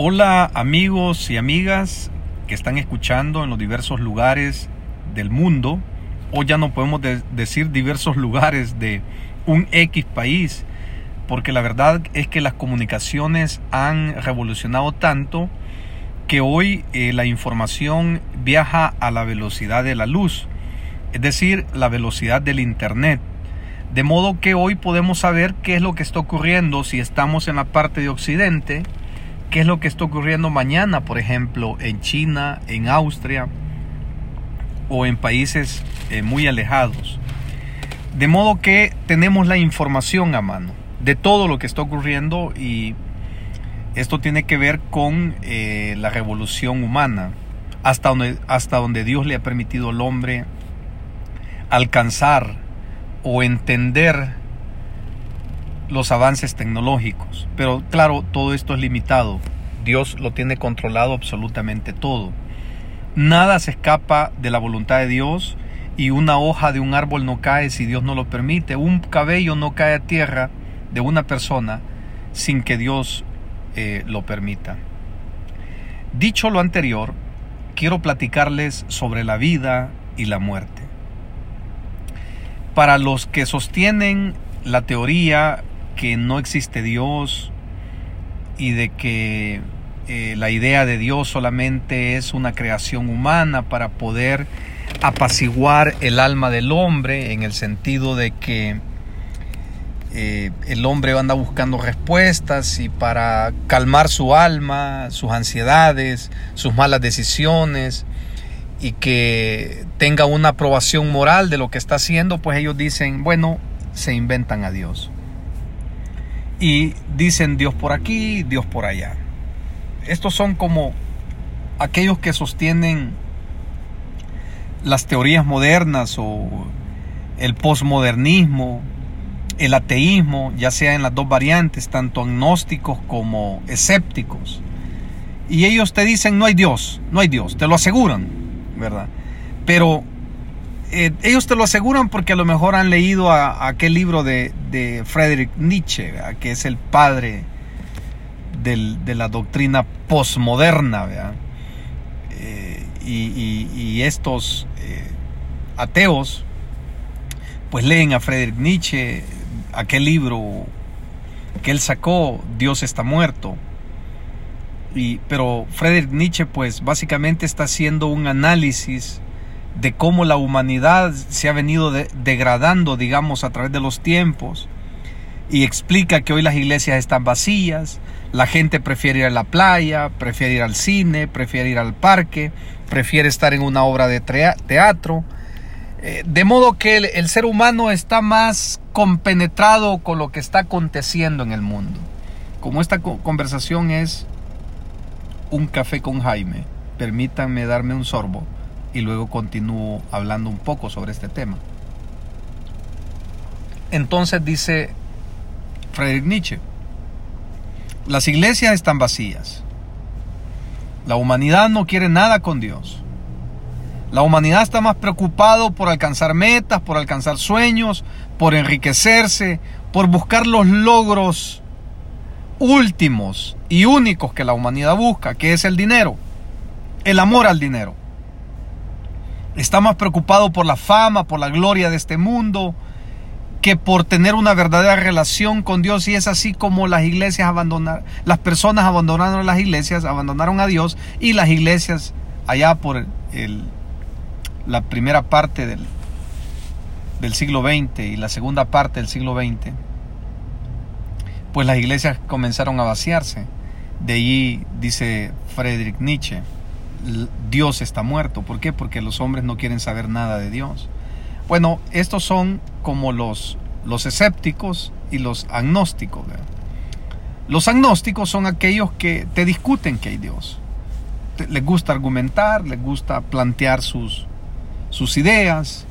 Hola amigos y amigas que están escuchando en los diversos lugares del mundo, o ya no podemos de decir diversos lugares de un X país, porque la verdad es que las comunicaciones han revolucionado tanto que hoy eh, la información viaja a la velocidad de la luz, es decir, la velocidad del Internet. De modo que hoy podemos saber qué es lo que está ocurriendo si estamos en la parte de Occidente, qué es lo que está ocurriendo mañana, por ejemplo, en China, en Austria o en países eh, muy alejados. De modo que tenemos la información a mano de todo lo que está ocurriendo y esto tiene que ver con eh, la revolución humana, hasta donde, hasta donde Dios le ha permitido al hombre alcanzar o entender los avances tecnológicos. Pero claro, todo esto es limitado. Dios lo tiene controlado absolutamente todo. Nada se escapa de la voluntad de Dios y una hoja de un árbol no cae si Dios no lo permite. Un cabello no cae a tierra de una persona sin que Dios eh, lo permita. Dicho lo anterior, quiero platicarles sobre la vida y la muerte. Para los que sostienen la teoría que no existe Dios y de que eh, la idea de Dios solamente es una creación humana para poder apaciguar el alma del hombre en el sentido de que eh, el hombre anda buscando respuestas y para calmar su alma, sus ansiedades, sus malas decisiones y que tenga una aprobación moral de lo que está haciendo, pues ellos dicen, bueno, se inventan a Dios. Y dicen Dios por aquí, Dios por allá. Estos son como aquellos que sostienen las teorías modernas o el posmodernismo, el ateísmo, ya sea en las dos variantes, tanto agnósticos como escépticos. Y ellos te dicen, no hay Dios, no hay Dios, te lo aseguran, ¿verdad? Pero eh, ellos te lo aseguran porque a lo mejor han leído a, aquel libro de, de Friedrich Nietzsche, que es el padre de la doctrina posmoderna, eh, y, estos eh, ateos, pues leen a Friedrich Nietzsche, aquel libro que él sacó, Dios está muerto. Y, pero Friedrich Nietzsche pues básicamente está haciendo un análisis de cómo la humanidad se ha venido degradando, digamos, a través de los tiempos. Y explica que hoy las iglesias están vacías, la gente prefiere ir a la playa, prefiere ir al cine, prefiere ir al parque, prefiere estar en una obra de teatro, eh, de modo que el, ser humano está más compenetrado con lo que está aconteciendo en el mundo. Como esta conversación es un café con Jaime, permítanme darme un sorbo y luego continúo hablando un poco sobre este tema. Entonces dice Friedrich Nietzsche, las iglesias están vacías. La humanidad no quiere nada con Dios. La humanidad está más preocupado por alcanzar metas, por alcanzar sueños, por enriquecerse, por buscar los logros últimos y únicos que la humanidad busca, que es el dinero, el amor al dinero. Está más preocupado por la fama, por la gloria de este mundo, que por tener una verdadera relación con Dios y es así como las iglesias abandonaron, las personas abandonaron las iglesias, abandonaron a Dios y las iglesias allá por la primera parte del, del siglo XX y la segunda parte del siglo XX, pues las iglesias comenzaron a vaciarse. De allí dice Friedrich Nietzsche, Dios está muerto. ¿Por qué? Porque los hombres no quieren saber nada de Dios. Bueno, estos son como los, los escépticos y los agnósticos. Los agnósticos son aquellos que te discuten que hay Dios. Les gusta argumentar, les gusta plantear sus, sus ideas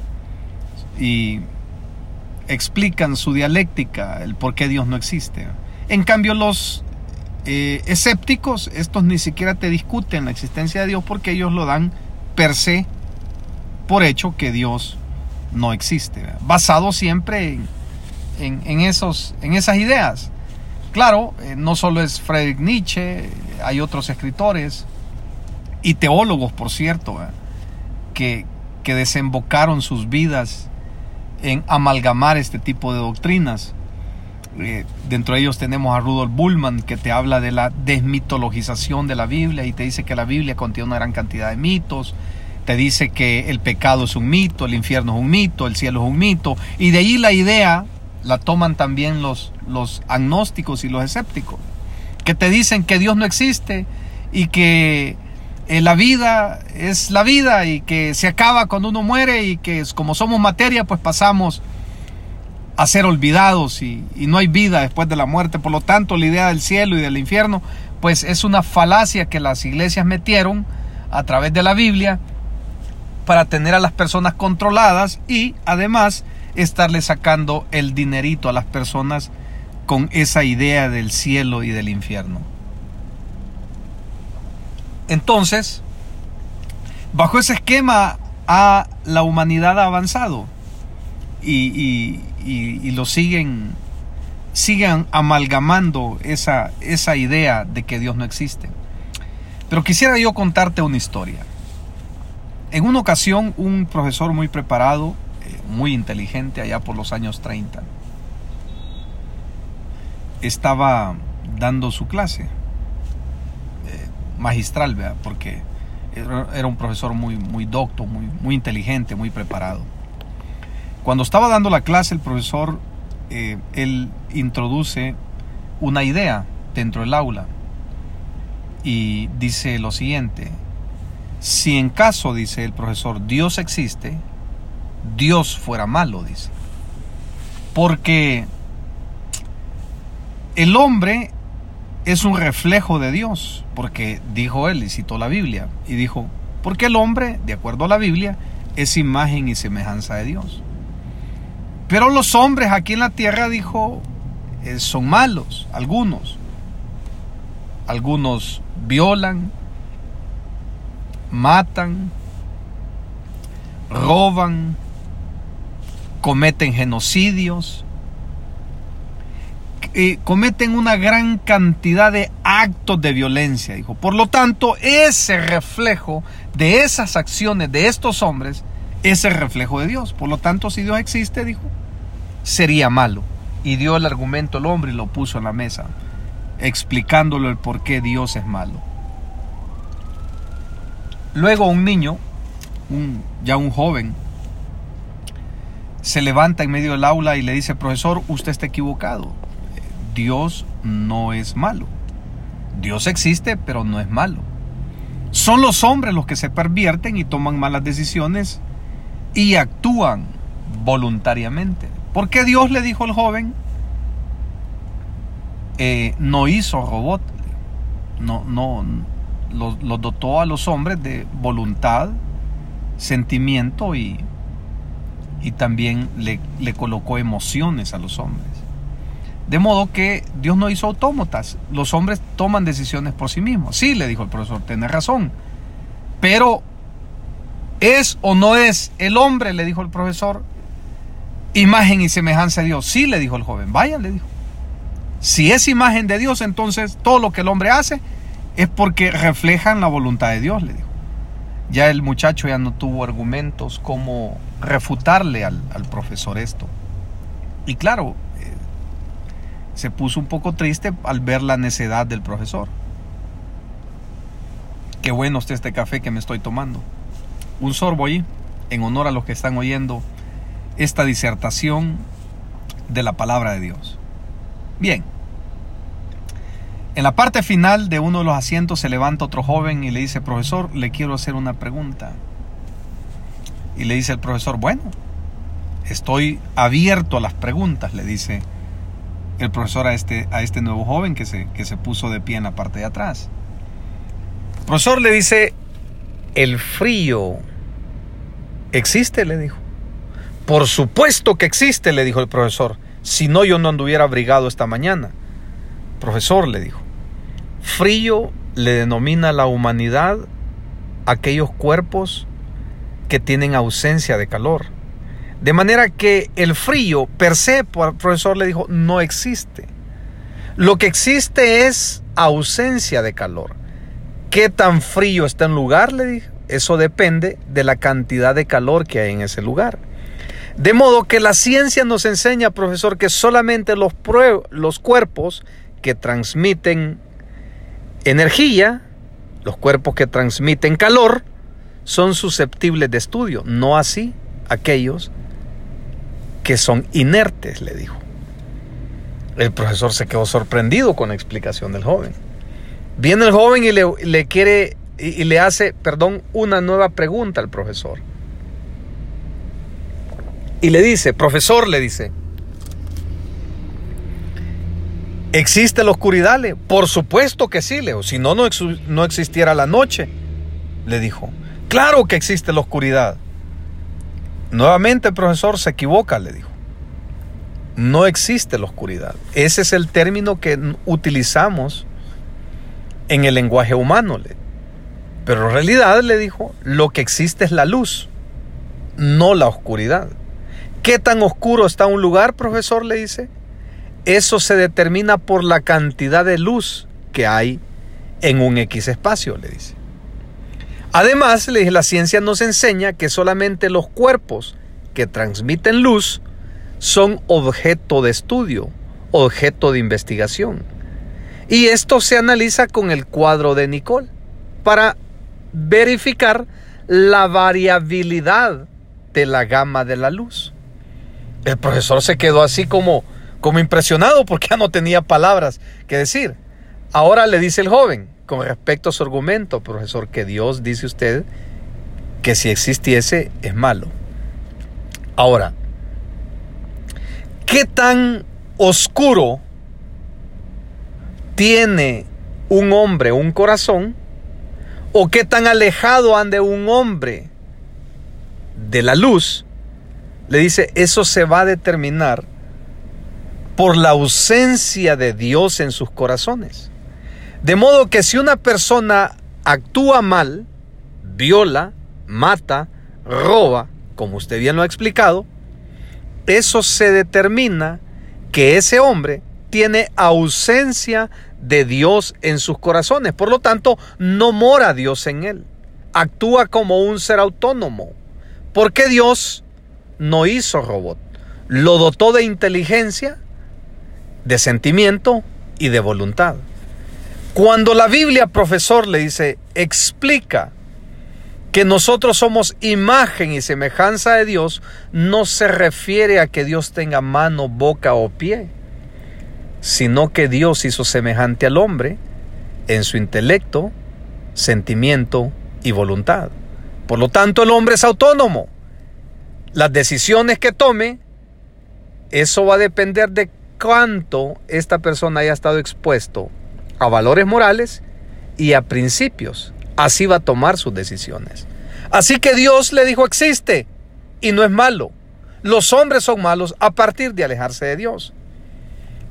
y explican su dialéctica, el por qué Dios no existe. En cambio, los eh, escépticos, estos ni siquiera te discuten la existencia de Dios porque ellos lo dan per se por hecho que Dios no existe, basado siempre en, esos, en esas ideas. Claro, eh, no solo es Friedrich Nietzsche, hay otros escritores y teólogos, por cierto, que, que desembocaron sus vidas en amalgamar este tipo de doctrinas. Eh, dentro de ellos tenemos a Rudolf Bullman que te habla de la desmitologización de la Biblia y te dice que la Biblia contiene una gran cantidad de mitos, te dice que el pecado es un mito, el infierno es un mito, el cielo es un mito, y de ahí la idea la toman también los, los agnósticos y los escépticos, que te dicen que Dios no existe y que eh, la vida es la vida y que se acaba cuando uno muere y que como somos materia pues pasamos a ser olvidados y, y, no hay vida después de la muerte. Por lo tanto, la idea del cielo y del infierno, pues es una falacia que las iglesias metieron a través de la Biblia para tener a las personas controladas y además estarle sacando el dinerito a las personas con esa idea del cielo y del infierno. Entonces, bajo ese esquema a la humanidad ha avanzado y, lo siguen, siguen amalgamando esa, esa idea de que Dios no existe. Pero quisiera yo contarte una historia. En una ocasión, un profesor muy preparado, eh, muy inteligente, allá por los años 30, estaba dando su clase eh, magistral, ¿verdad? porque era un profesor muy, muy docto, muy, muy inteligente, muy preparado. Cuando estaba dando la clase, el profesor, eh, él introduce una idea dentro del aula y dice lo siguiente, si en caso, dice el profesor, Dios existe, Dios fuera malo, dice. Porque el hombre es un reflejo de Dios, porque dijo él y citó la Biblia, y dijo, porque el hombre, de acuerdo a la Biblia, es imagen y semejanza de Dios. Pero los hombres aquí en la tierra, dijo, eh, son malos, algunos. Algunos violan, matan, roban, cometen genocidios, eh, cometen una gran cantidad de actos de violencia, dijo. Por lo tanto, ese reflejo de esas acciones de estos hombres es el reflejo de Dios. Por lo tanto, si Dios existe, dijo, sería malo. Y dio el argumento al hombre y lo puso en la mesa, explicándole el por qué Dios es malo. Luego un niño, un, ya un joven, se levanta en medio del aula y le dice, profesor, usted está equivocado. Dios no es malo. Dios existe, pero no es malo. Son los hombres los que se pervierten y toman malas decisiones y actúan voluntariamente. ¿Por qué Dios le dijo al joven? Eh, no hizo robot, no, no, los, dotó a los hombres de voluntad, sentimiento y, y también le, le colocó emociones a los hombres. De modo que Dios no hizo autómatas. Los hombres toman decisiones por sí mismos. Sí, le dijo el profesor, tiene razón. Pero ¿es o no es el hombre, le dijo el profesor, imagen y semejanza de Dios? Sí, le dijo el joven. Vaya, le dijo. Si es imagen de Dios, entonces todo lo que el hombre hace es porque reflejan la voluntad de Dios, le dijo. Ya el muchacho ya no tuvo argumentos como refutarle al, profesor esto. Y claro, eh, se puso un poco triste al ver la necedad del profesor. Qué bueno está este café que me estoy tomando. Un sorbo ahí, en honor a los que están oyendo esta disertación de la palabra de Dios. Bien. En la parte final de uno de los asientos se levanta otro joven y le dice, profesor, le quiero hacer una pregunta. Y le dice el profesor, bueno, estoy abierto a las preguntas, le dice el profesor a este, a este nuevo joven que se, que se puso de pie en la parte de atrás. El profesor le dice, el frío existe, le dijo. Por supuesto que existe, le dijo el profesor. Si no, yo no anduviera abrigado esta mañana. Profesor, le dijo, Frío le denomina a la humanidad aquellos cuerpos que tienen ausencia de calor. De manera que el frío per se, el profesor le dijo, no existe. Lo que existe es ausencia de calor. ¿Qué tan frío está en lugar? Le dije. Eso depende de la cantidad de calor que hay en ese lugar. De modo que la ciencia nos enseña, profesor, que solamente los, los cuerpos que transmiten energía, los cuerpos que transmiten calor, son susceptibles de estudio, no así aquellos que son inertes, le dijo. El profesor se quedó sorprendido con la explicación del joven. Viene el joven y le, quiere y, le hace, perdón, una nueva pregunta al profesor. Y le dice, profesor, le dice, ¿existe la oscuridad? Le? Por supuesto que sí, Leo. Si no, no, no existiera la noche, le dijo. Claro que existe la oscuridad. Nuevamente el profesor se equivoca, le dijo. No existe la oscuridad. Ese es el término que utilizamos en el lenguaje humano. Pero en realidad, le dijo, lo que existe es la luz, no la oscuridad. ¿Qué tan oscuro está un lugar, profesor? Le dice. Eso se determina por la cantidad de luz que hay en un X espacio, le dice. Además, le dije, la ciencia nos enseña que solamente los cuerpos que transmiten luz son objeto de estudio, objeto de investigación. Y esto se analiza con el cuadro de Nicole para verificar la variabilidad de la gama de la luz. El profesor se quedó así como, como impresionado porque ya no tenía palabras que decir. Ahora le dice el joven, con respecto a su argumento, profesor, que Dios dice usted que si existiese es malo. Ahora, ¿qué tan oscuro tiene un hombre un corazón? ¿O qué tan alejado ande un hombre de la luz? Le dice, eso se va a determinar por la ausencia de Dios en sus corazones. De modo que si una persona actúa mal, viola, mata, roba, como usted bien lo ha explicado, eso se determina que ese hombre tiene ausencia de Dios en sus corazones. Por lo tanto, no mora Dios en él. Actúa como un ser autónomo. Porque Dios no hizo robot. Lo dotó de inteligencia, de sentimiento y de voluntad. Cuando la Biblia, profesor, le dice, explica que nosotros somos imagen y semejanza de Dios, no se refiere a que Dios tenga mano, boca o pie, sino que Dios hizo semejante al hombre en su intelecto, sentimiento y voluntad. Por lo tanto, el hombre es autónomo. Las decisiones que tome, eso va a depender de cuánto esta persona haya estado expuesto a valores morales y a principios así va a tomar sus decisiones. Así que Dios le dijo existe y no es malo. Los hombres son malos a partir de alejarse de Dios.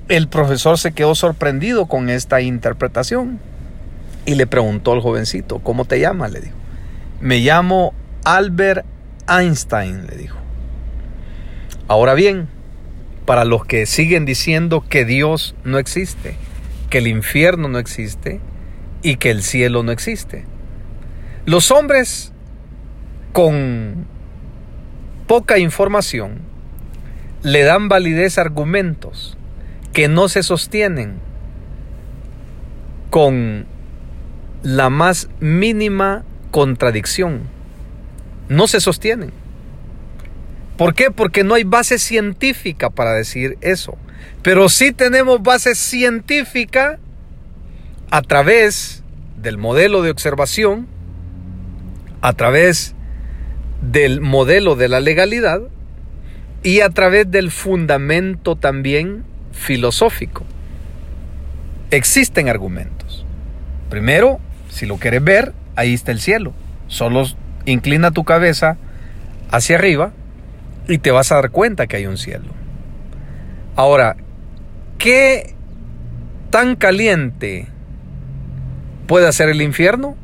El profesor se quedó sorprendido con esta interpretación y le preguntó al jovencito, ¿cómo te llamas? Le dijo. Me llamo Albert Einstein, le dijo. Ahora bien, para los que siguen diciendo que Dios no existe, que el infierno no existe y que el cielo no existe. Los hombres con poca información le dan validez a argumentos que no se sostienen con la más mínima contradicción. No se sostienen. ¿Por qué? Porque no hay base científica para decir eso. Pero sí tenemos base científica a través del modelo de observación a través del modelo de la legalidad y a través del fundamento también filosófico. Existen argumentos. Primero, si lo quieres ver, ahí está el cielo. Solo inclina tu cabeza hacia arriba y te vas a dar cuenta que hay un cielo. Ahora, ¿qué tan caliente puede hacer el infierno?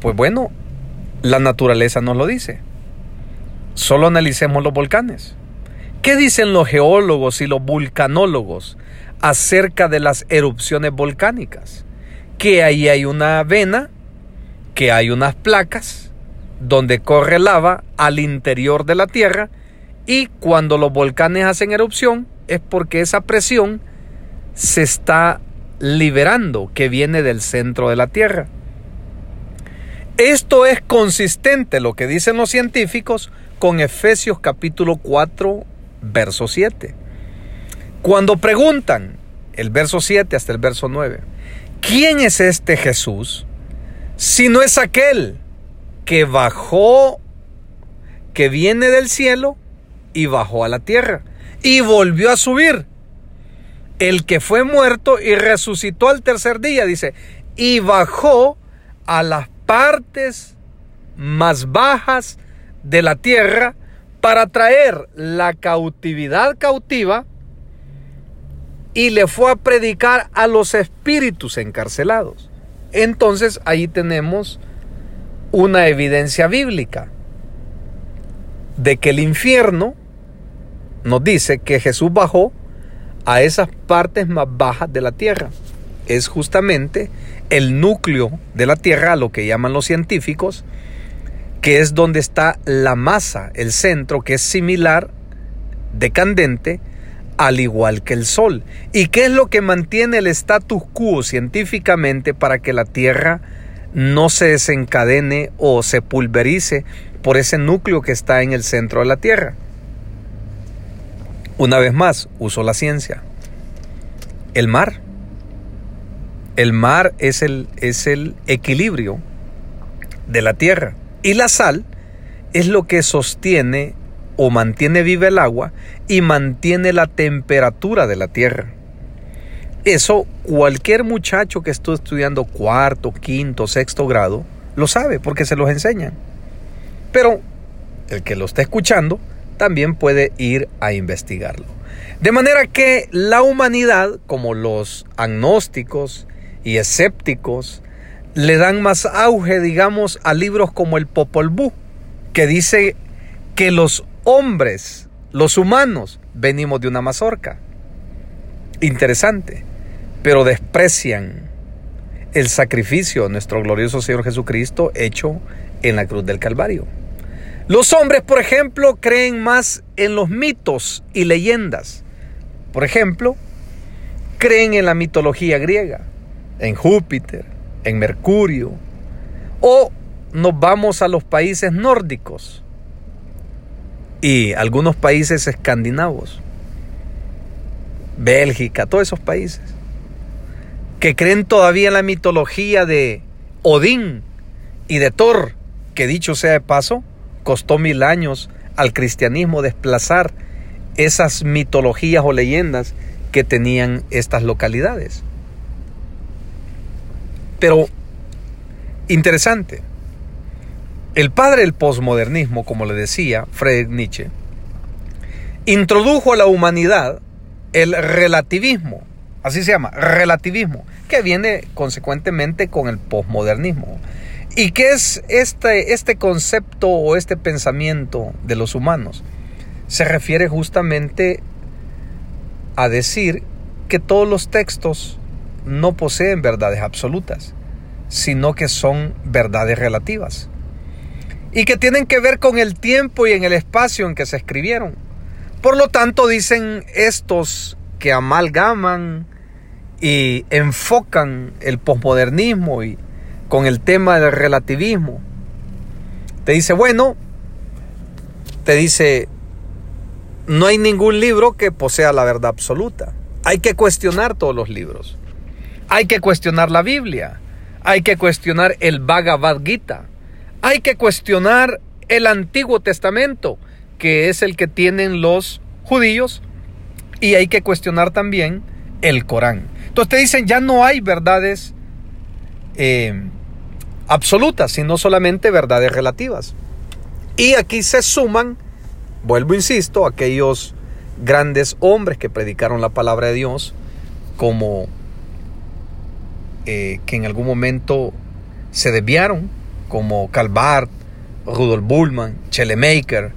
Pues bueno, la naturaleza nos lo dice. Solo analicemos los volcanes. ¿Qué dicen los geólogos y los vulcanólogos acerca de las erupciones volcánicas, que ahí hay una vena, que hay unas placas donde corre lava al interior de la Tierra y cuando los volcanes hacen erupción es porque esa presión se está liberando que viene del centro de la Tierra. Esto es consistente, lo que dicen los científicos, con Efesios capítulo 4, verso 7. Cuando preguntan, el verso 7 hasta el verso 9, ¿quién es este Jesús? Si no es aquel que bajó, que viene del cielo y bajó a la tierra y volvió a subir. El que fue muerto y resucitó al tercer día, dice, y bajó a las partes más bajas de la tierra para traer la cautividad cautiva y le fue a predicar a los espíritus encarcelados. Entonces ahí tenemos una evidencia bíblica de que el infierno nos dice que Jesús bajó a esas partes más bajas de la tierra. Es justamente el núcleo de la tierra, lo que llaman los científicos, que es donde está la masa, el centro, que es similar, decandente, al igual que el Sol. ¿Y qué es lo que mantiene el status quo científicamente para que la Tierra no se desencadene o se pulverice por ese núcleo que está en el centro de la Tierra? Una vez más, uso la ciencia. El mar. El mar es el, es el equilibrio de la Tierra. Y la sal es lo que sostiene o mantiene viva el agua y mantiene la temperatura de la tierra. Eso cualquier muchacho que esté estudiando cuarto, quinto, sexto grado lo sabe porque se los enseñan. Pero el que lo está escuchando también puede ir a investigarlo. De manera que la humanidad, como los agnósticos y escépticos, le dan más auge, digamos, a libros como el Popol Vuh, que dice que los hombres, los humanos, venimos de una mazorca. Interesante, pero desprecian el sacrificio de nuestro glorioso Señor Jesucristo hecho en la cruz del Calvario. Los hombres, por ejemplo, creen más en los mitos y leyendas. Por ejemplo, creen en la mitología griega, en Júpiter, en Mercurio, o nos vamos a los países nórdicos, y algunos países escandinavos, Bélgica, todos esos países, que creen todavía en la mitología de Odín y de Thor, que dicho sea de paso, costó mil años al cristianismo desplazar esas mitologías o leyendas que tenían estas localidades. Pero, interesante, el padre del posmodernismo, como le decía Friedrich Nietzsche, introdujo a la humanidad el relativismo, así se llama, relativismo, que viene consecuentemente con el posmodernismo. ¿Y qué es este, este concepto o este pensamiento de los humanos? Se refiere justamente a decir que todos los textos no poseen verdades absolutas, sino que son verdades relativas y que tienen que ver con el tiempo y en el espacio en que se escribieron. Por lo tanto, dicen estos que amalgaman y enfocan el posmodernismo y con el tema del relativismo. Te dice, bueno, te dice, no hay ningún libro que posea la verdad absoluta. Hay que cuestionar todos los libros. Hay que cuestionar la Biblia. Hay que cuestionar el Bhagavad Gita hay que cuestionar el Antiguo Testamento, que es el que tienen los judíos, y hay que cuestionar también el Corán. Entonces te dicen, ya no hay verdades eh, absolutas, sino solamente verdades relativas. Y aquí se suman, vuelvo, insisto, aquellos grandes hombres que predicaron la palabra de Dios, como eh, que en algún momento se desviaron como Calvart, Rudolf Bullman, Maker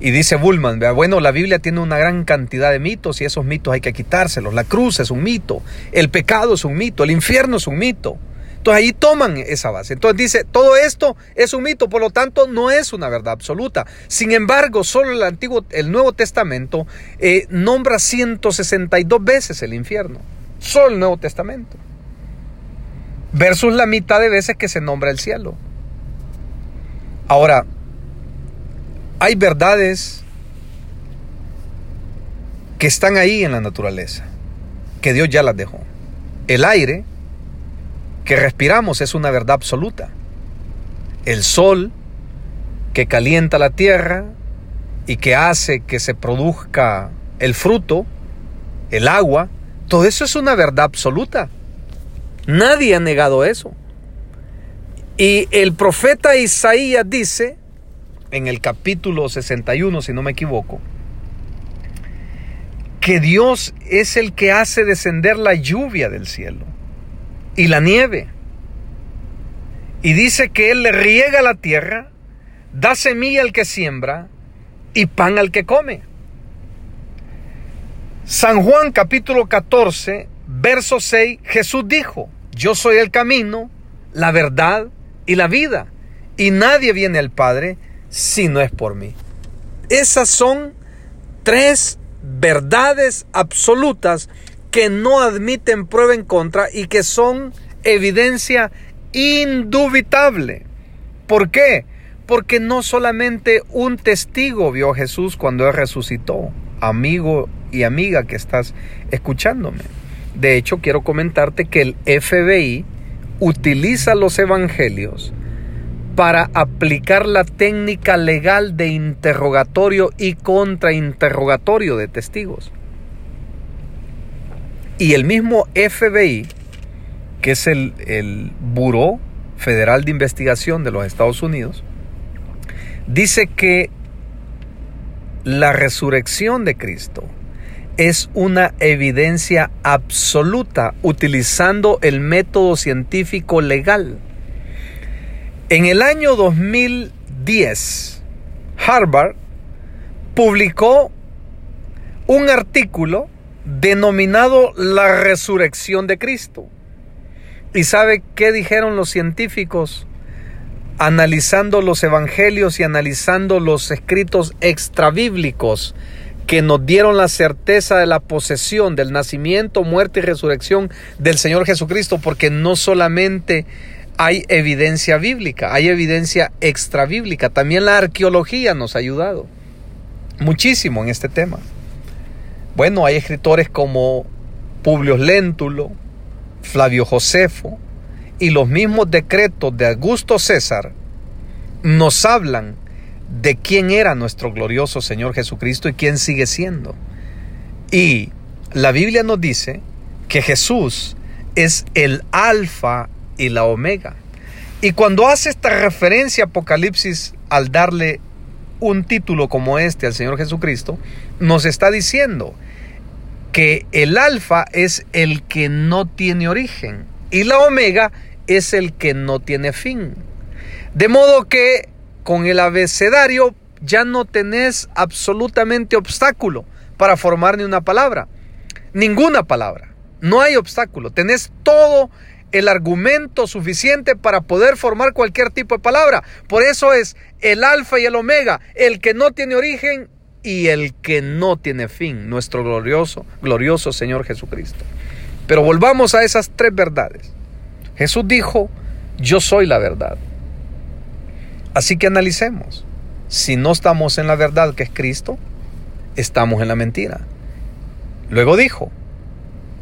Y dice Bullman, bueno, la Biblia tiene una gran cantidad de mitos y esos mitos hay que quitárselos. La cruz es un mito, el pecado es un mito, el infierno es un mito. Entonces ahí toman esa base. Entonces dice, todo esto es un mito, por lo tanto no es una verdad absoluta. Sin embargo, solo el Antiguo, el Nuevo Testamento eh, nombra 162 veces el infierno. Solo el Nuevo Testamento. Versus la mitad de veces que se nombra el cielo. Ahora, hay verdades que están ahí en la naturaleza, que Dios ya las dejó. El aire que respiramos es una verdad absoluta. El sol que calienta la tierra y que hace que se produzca el fruto, el agua, todo eso es una verdad absoluta. Nadie ha negado eso. Y el profeta Isaías dice en el capítulo 61, si no me equivoco, que Dios es el que hace descender la lluvia del cielo y la nieve. Y dice que Él le riega la tierra, da semilla al que siembra y pan al que come. San Juan capítulo 14, verso 6, Jesús dijo, yo soy el camino, la verdad y la vida, y nadie viene al Padre si no es por mí. Esas son tres verdades absolutas que no admiten prueba en contra y que son evidencia indubitable. ¿Por qué? Porque no solamente un testigo vio a Jesús cuando Él resucitó, amigo y amiga que estás escuchándome. De hecho, quiero comentarte que el FBI utiliza los evangelios para aplicar la técnica legal de interrogatorio y contrainterrogatorio de testigos. Y el mismo FBI, que es el, el Buró Federal de Investigación de los Estados Unidos, dice que la resurrección de Cristo es una evidencia absoluta utilizando el método científico legal en el año 2010, Harvard publicó un artículo denominado La resurrección de Cristo. ¿Y sabe qué dijeron los científicos? Analizando los evangelios y analizando los escritos extrabíblicos que nos dieron la certeza de la posesión, del nacimiento, muerte y resurrección del Señor Jesucristo, porque no solamente hay evidencia bíblica, hay evidencia extra bíblica. También la arqueología nos ha ayudado muchísimo en este tema. Bueno, hay escritores como Publio Léntulo, Flavio Josefo y los mismos decretos de Augusto César nos hablan de quién era nuestro glorioso Señor Jesucristo y quién sigue siendo. Y la Biblia nos dice que Jesús es el alfa y la omega. Y cuando hace esta referencia Apocalipsis al darle un título como este al Señor Jesucristo, nos está diciendo que el alfa es el que no tiene origen y la omega es el que no tiene fin. De modo que con el abecedario ya no tenés absolutamente obstáculo para formar ni una palabra. Ninguna palabra. No hay obstáculo. Tenés todo el argumento suficiente para poder formar cualquier tipo de palabra. Por eso es el alfa y el omega, el que no tiene origen y el que no tiene fin, nuestro glorioso, glorioso Señor Jesucristo. Pero volvamos a esas tres verdades. Jesús dijo, yo soy la verdad. Así que analicemos. Si no estamos en la verdad que es Cristo, estamos en la mentira. Luego dijo,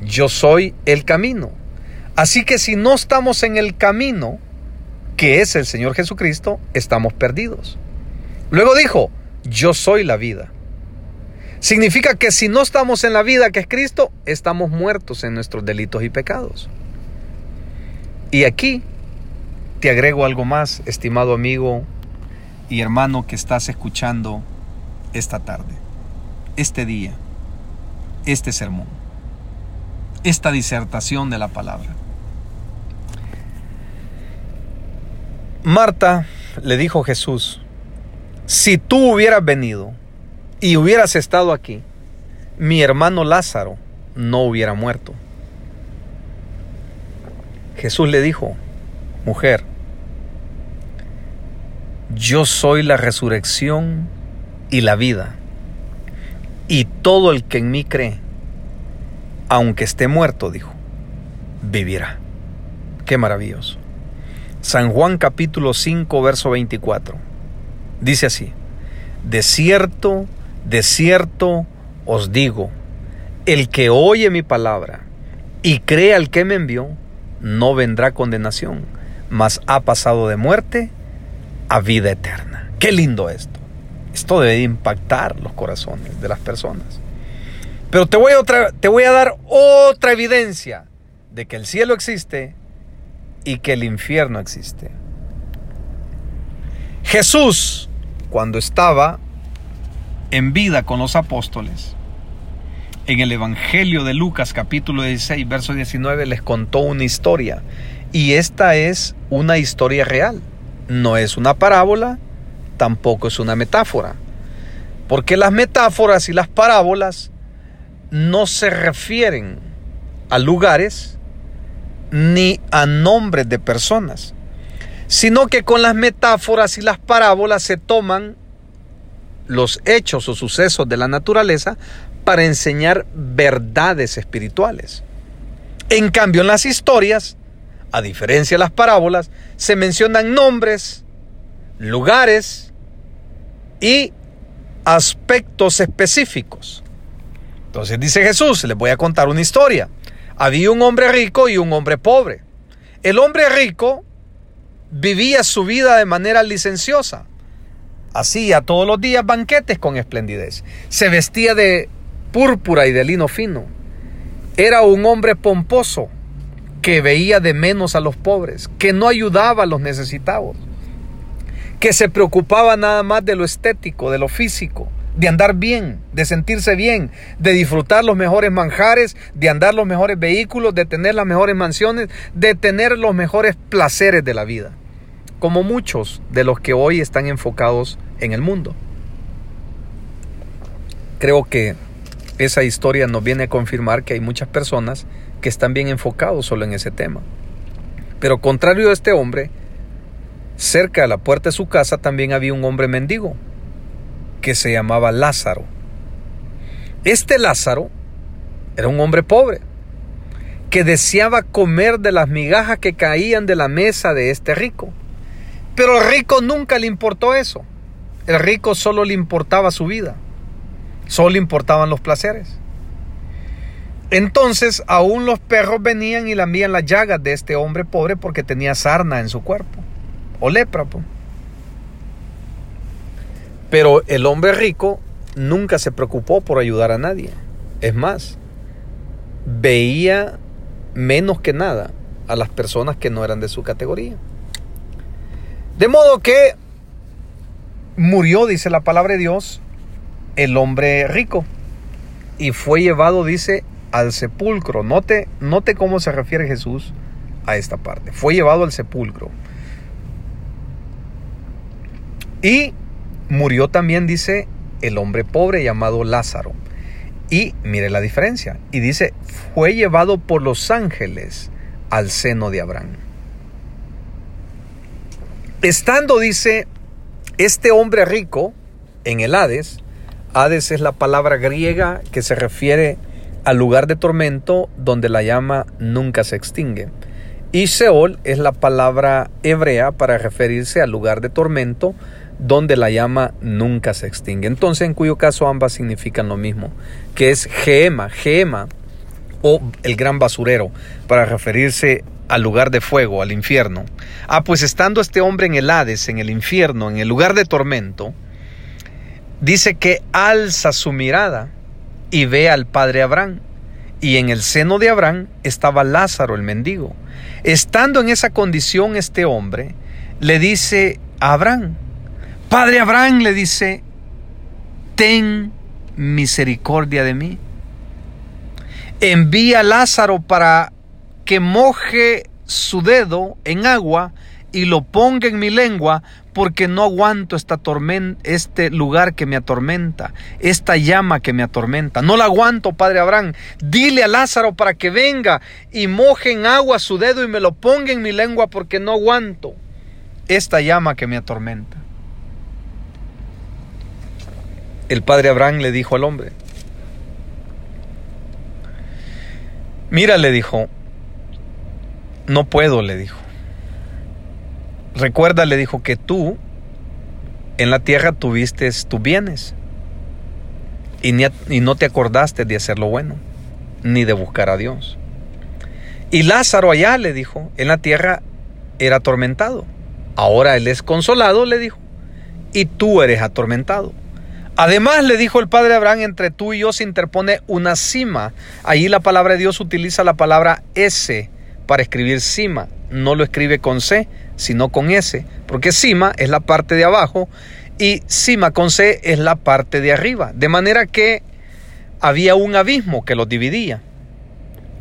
yo soy el camino. Así que si no estamos en el camino, que es el Señor Jesucristo, estamos perdidos. Luego dijo, yo soy la vida. Significa que si no estamos en la vida que es Cristo, estamos muertos en nuestros delitos y pecados. Y aquí te agrego algo más, estimado amigo y hermano que estás escuchando esta tarde, este día, este sermón, esta disertación de la palabra. Marta le dijo Jesús, si tú hubieras venido y hubieras estado aquí, mi hermano Lázaro no hubiera muerto. Jesús le dijo, mujer, yo soy la resurrección y la vida, y todo el que en mí cree, aunque esté muerto, dijo, vivirá. Qué maravilloso. San Juan capítulo 5, verso 24. Dice así, de cierto, de cierto os digo, el que oye mi palabra y cree al que me envió, no vendrá condenación, mas ha pasado de muerte a vida eterna. Qué lindo esto. Esto debe impactar los corazones de las personas. Pero te voy, a otra, te voy a dar otra evidencia de que el cielo existe y que el infierno existe. Jesús, cuando estaba en vida con los apóstoles, en el Evangelio de Lucas capítulo 16, verso 19, les contó una historia. Y esta es una historia real. No es una parábola, tampoco es una metáfora. Porque las metáforas y las parábolas no se refieren a lugares, ni a nombres de personas, sino que con las metáforas y las parábolas se toman los hechos o sucesos de la naturaleza para enseñar verdades espirituales. En cambio, en las historias, a diferencia de las parábolas, se mencionan nombres, lugares y aspectos específicos. Entonces dice Jesús, les voy a contar una historia. Había un hombre rico y un hombre pobre. El hombre rico vivía su vida de manera licenciosa. Hacía todos los días banquetes con esplendidez. Se vestía de púrpura y de lino fino. Era un hombre pomposo que veía de menos a los pobres, que no ayudaba a los necesitados, que se preocupaba nada más de lo estético, de lo físico, de andar bien, de sentirse bien, de disfrutar los mejores manjares, de andar los mejores vehículos, de tener las mejores mansiones, de tener los mejores placeres de la vida, como muchos de los que hoy están enfocados en el mundo. Creo que esa historia nos viene a confirmar que hay muchas personas que están bien enfocados solo en ese tema. Pero contrario a este hombre, cerca de la puerta de su casa también había un hombre mendigo, que se llamaba Lázaro. Este Lázaro era un hombre pobre que deseaba comer de las migajas que caían de la mesa de este rico. Pero al rico nunca le importó eso. El rico solo le importaba su vida. Solo le importaban los placeres. Entonces aún los perros venían y lambían las llagas de este hombre pobre porque tenía sarna en su cuerpo. O lepra. Pero el hombre rico nunca se preocupó por ayudar a nadie. Es más, veía menos que nada a las personas que no eran de su categoría. De modo que murió, dice la palabra de Dios, el hombre rico y fue llevado, dice, al sepulcro. Note, note cómo se refiere Jesús a esta parte. Fue llevado al sepulcro. Y Murió también, dice, el hombre pobre llamado Lázaro. Y mire la diferencia. Y dice, fue llevado por los ángeles al seno de Abraham. Estando, dice, este hombre rico en el Hades, Hades es la palabra griega que se refiere al lugar de tormento donde la llama nunca se extingue. Y Seol es la palabra hebrea para referirse al lugar de tormento donde la llama nunca se extingue. Entonces, en cuyo caso ambas significan lo mismo, que es Gema, Gema o el gran basurero, para referirse al lugar de fuego, al infierno. Ah, pues estando este hombre en el Hades, en el infierno, en el lugar de tormento, dice que alza su mirada y ve al padre Abraham. Y en el seno de Abraham estaba Lázaro el mendigo. Estando en esa condición este hombre, le dice a Abraham, Padre Abraham le dice, ten misericordia de mí. Envía a Lázaro para que moje su dedo en agua y lo ponga en mi lengua, porque no aguanto esta este lugar que me atormenta, esta llama que me atormenta. No la aguanto, Padre Abraham. Dile a Lázaro para que venga y moje en agua su dedo y me lo ponga en mi lengua, porque no aguanto esta llama que me atormenta. El Padre Abraham le dijo al hombre, Mira, le dijo, no puedo, le dijo. Recuerda, le dijo, que tú en la tierra tuviste tus bienes y, no te acordaste de hacer lo bueno, ni de buscar a Dios. Y Lázaro allá, le dijo, en la tierra era atormentado. Ahora él es consolado, le dijo, y tú eres atormentado. Además le dijo el padre Abraham, entre tú y yo se interpone una cima. Ahí la palabra de Dios utiliza la palabra S para escribir cima. No lo escribe con C, sino con S, porque cima es la parte de abajo y cima con C es la parte de arriba. De manera que había un abismo que los dividía.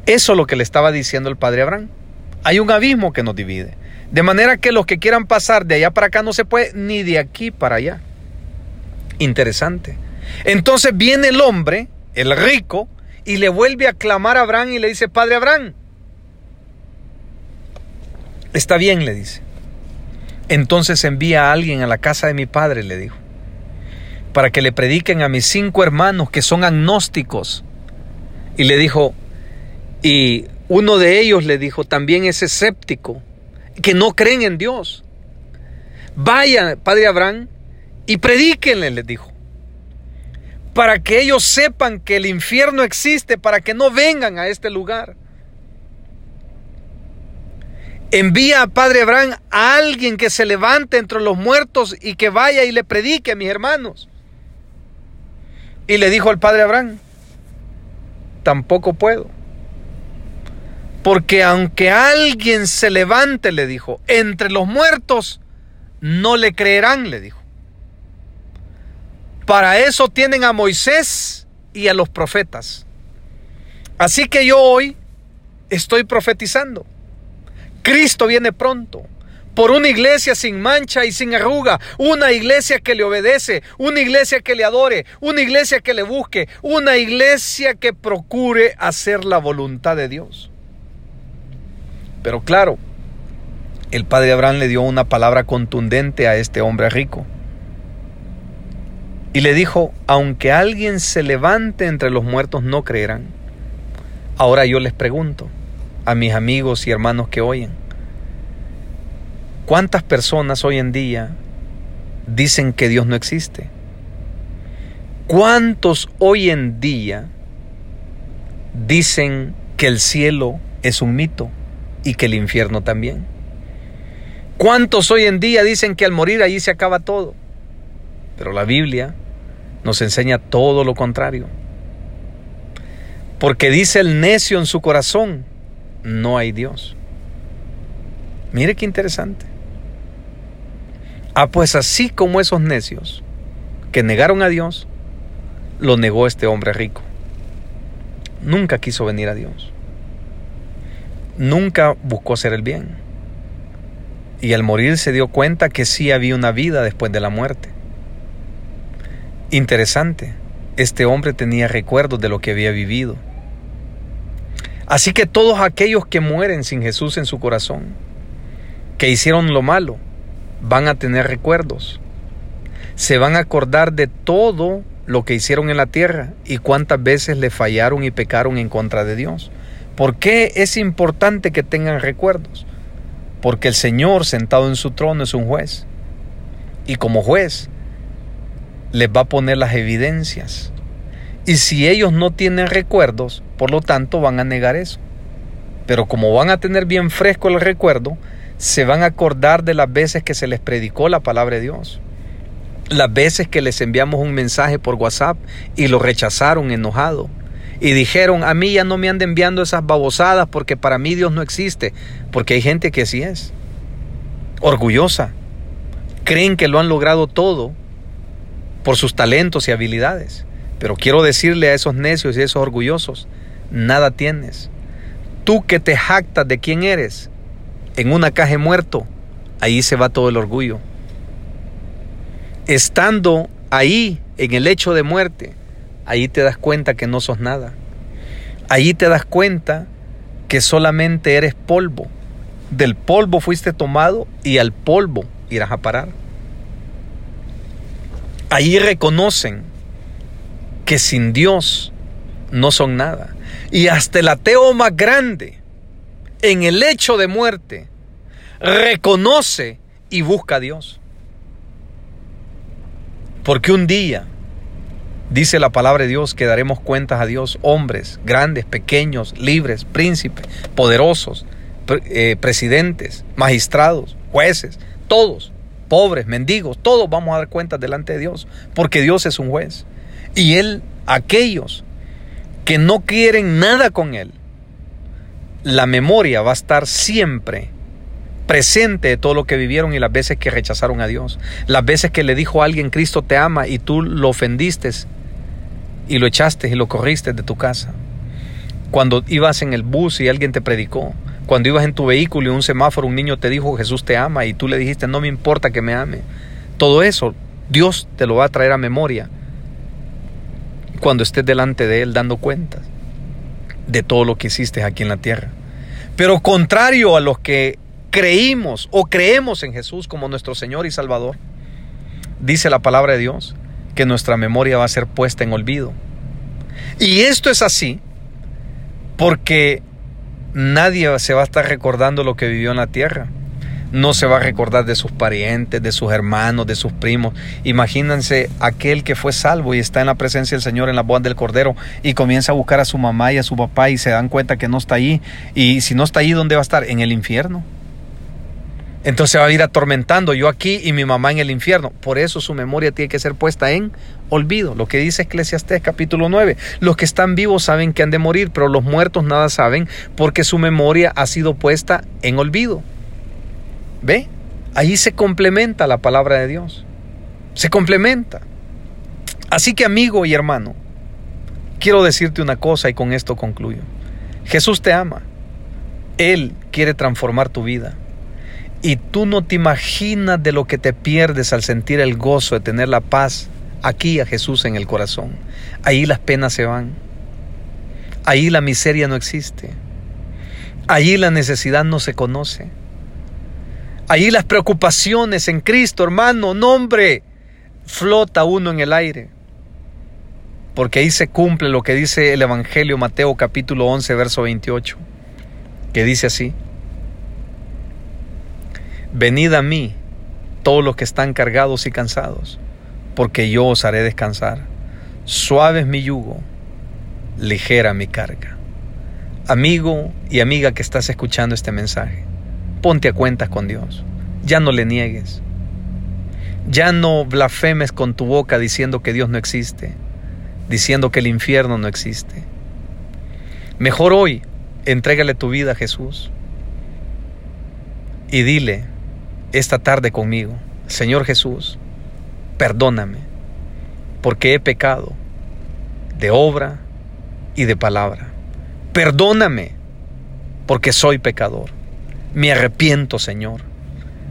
Eso es lo que le estaba diciendo el padre Abraham. Hay un abismo que nos divide. De manera que los que quieran pasar de allá para acá no se puede, ni de aquí para allá. Interesante. Entonces viene el hombre, el rico, y le vuelve a clamar a Abraham y le dice, Padre Abraham, está bien, le dice. Entonces envía a alguien a la casa de mi padre, le dijo, para que le prediquen a mis cinco hermanos que son agnósticos. Y le dijo, y uno de ellos le dijo, también es escéptico, que no creen en Dios. Vaya, padre Abraham, y predíquenle, les dijo. Para que ellos sepan que el infierno existe, para que no vengan a este lugar. Envía a Padre Abraham a alguien que se levante entre los muertos y que vaya y le predique a mis hermanos. Y le dijo al Padre Abraham, tampoco puedo. Porque aunque alguien se levante, le dijo, entre los muertos, no le creerán, le dijo. Para eso tienen a Moisés y a los profetas. Así que yo hoy estoy profetizando. Cristo viene pronto por una iglesia sin mancha y sin arruga, una iglesia que le obedece, una iglesia que le adore, una iglesia que le busque, una iglesia que procure hacer la voluntad de Dios. Pero claro, el padre Abraham le dio una palabra contundente a este hombre rico. Y le dijo, aunque alguien se levante entre los muertos, no creerán. Ahora yo les pregunto a mis amigos y hermanos que oyen, ¿cuántas personas hoy en día dicen que Dios no existe? ¿Cuántos hoy en día dicen que el cielo es un mito y que el infierno también? ¿Cuántos hoy en día dicen que al morir allí se acaba todo? Pero la Biblia nos enseña todo lo contrario. Porque dice el necio en su corazón, no hay Dios. Mire qué interesante. Ah, pues así como esos necios que negaron a Dios, lo negó este hombre rico. Nunca quiso venir a Dios. Nunca buscó hacer el bien. Y al morir se dio cuenta que sí había una vida después de la muerte. Interesante, este hombre tenía recuerdos de lo que había vivido. Así que todos aquellos que mueren sin Jesús en su corazón, que hicieron lo malo, van a tener recuerdos. Se van a acordar de todo lo que hicieron en la tierra y cuántas veces le fallaron y pecaron en contra de Dios. ¿Por qué es importante que tengan recuerdos? Porque el Señor sentado en su trono es un juez. Y como juez les va a poner las evidencias. Y si ellos no tienen recuerdos, por lo tanto van a negar eso. Pero como van a tener bien fresco el recuerdo, se van a acordar de las veces que se les predicó la palabra de Dios. Las veces que les enviamos un mensaje por WhatsApp y lo rechazaron enojado. Y dijeron, a mí ya no me ande enviando esas babosadas porque para mí Dios no existe. Porque hay gente que así es. Orgullosa. Creen que lo han logrado todo por sus talentos y habilidades. Pero quiero decirle a esos necios y a esos orgullosos, nada tienes. Tú que te jactas de quién eres, en una caja muerto, ahí se va todo el orgullo. Estando ahí en el hecho de muerte, ahí te das cuenta que no sos nada. Ahí te das cuenta que solamente eres polvo. Del polvo fuiste tomado y al polvo irás a parar. Ahí reconocen que sin Dios no son nada. Y hasta el ateo más grande, en el hecho de muerte, reconoce y busca a Dios. Porque un día, dice la palabra de Dios, que daremos cuentas a Dios, hombres, grandes, pequeños, libres, príncipes, poderosos, eh, presidentes, magistrados, jueces, todos, pobres, mendigos, todos vamos a dar cuentas delante de Dios, porque Dios es un juez. Y Él, aquellos que no quieren nada con Él, la memoria va a estar siempre presente de todo lo que vivieron y las veces que rechazaron a Dios. Las veces que le dijo a alguien, Cristo te ama y tú lo ofendiste y lo echaste y lo corriste de tu casa. Cuando ibas en el bus y alguien te predicó. Cuando ibas en tu vehículo y un semáforo, un niño te dijo, Jesús te ama y tú le dijiste, no me importa que me ame. Todo eso Dios te lo va a traer a memoria cuando estés delante de Él dando cuentas de todo lo que hiciste aquí en la tierra. Pero contrario a los que creímos o creemos en Jesús como nuestro Señor y Salvador, dice la palabra de Dios que nuestra memoria va a ser puesta en olvido. Y esto es así porque nadie se va a estar recordando lo que vivió en la tierra. No se va a recordar de sus parientes, de sus hermanos, de sus primos. Imagínense aquel que fue salvo y está en la presencia del Señor en la boda del Cordero y comienza a buscar a su mamá y a su papá y se dan cuenta que no está allí. Y si no está allí, ¿dónde va a estar? En el infierno. Entonces va a ir atormentando yo aquí y mi mamá en el infierno. Por eso su memoria tiene que ser puesta en olvido. Lo que dice Eclesiastés capítulo 9. Los que están vivos saben que han de morir, pero los muertos nada saben porque su memoria ha sido puesta en olvido. ¿Ve? Ahí se complementa la palabra de Dios. Se complementa. Así que amigo y hermano, quiero decirte una cosa y con esto concluyo. Jesús te ama. Él quiere transformar tu vida. Y tú no te imaginas de lo que te pierdes al sentir el gozo de tener la paz aquí a Jesús en el corazón. Ahí las penas se van. Ahí la miseria no existe. Ahí la necesidad no se conoce. Ahí las preocupaciones en Cristo, hermano, nombre, flota uno en el aire. Porque ahí se cumple lo que dice el Evangelio Mateo capítulo 11, verso 28, que dice así. Venid a mí, todos los que están cargados y cansados, porque yo os haré descansar. Suave es mi yugo, ligera mi carga. Amigo y amiga que estás escuchando este mensaje, ponte a cuentas con Dios. Ya no le niegues. Ya no blasfemes con tu boca diciendo que Dios no existe, diciendo que el infierno no existe. Mejor hoy, entrégale tu vida a Jesús y dile, esta tarde conmigo, Señor Jesús, perdóname, porque he pecado de obra y de palabra. Perdóname, porque soy pecador. Me arrepiento, Señor.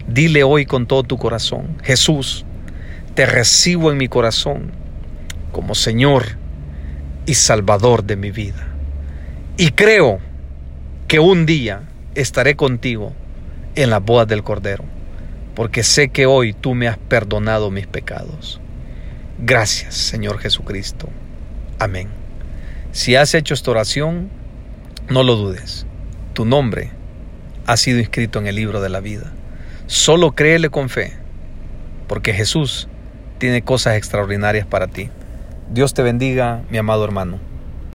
Dile hoy con todo tu corazón, Jesús, te recibo en mi corazón como Señor y Salvador de mi vida. Y creo que un día estaré contigo en la boda del Cordero porque sé que hoy tú me has perdonado mis pecados. Gracias, Señor Jesucristo. Amén. Si has hecho esta oración, no lo dudes. Tu nombre ha sido inscrito en el libro de la vida. Solo créele con fe, porque Jesús tiene cosas extraordinarias para ti. Dios te bendiga, mi amado hermano.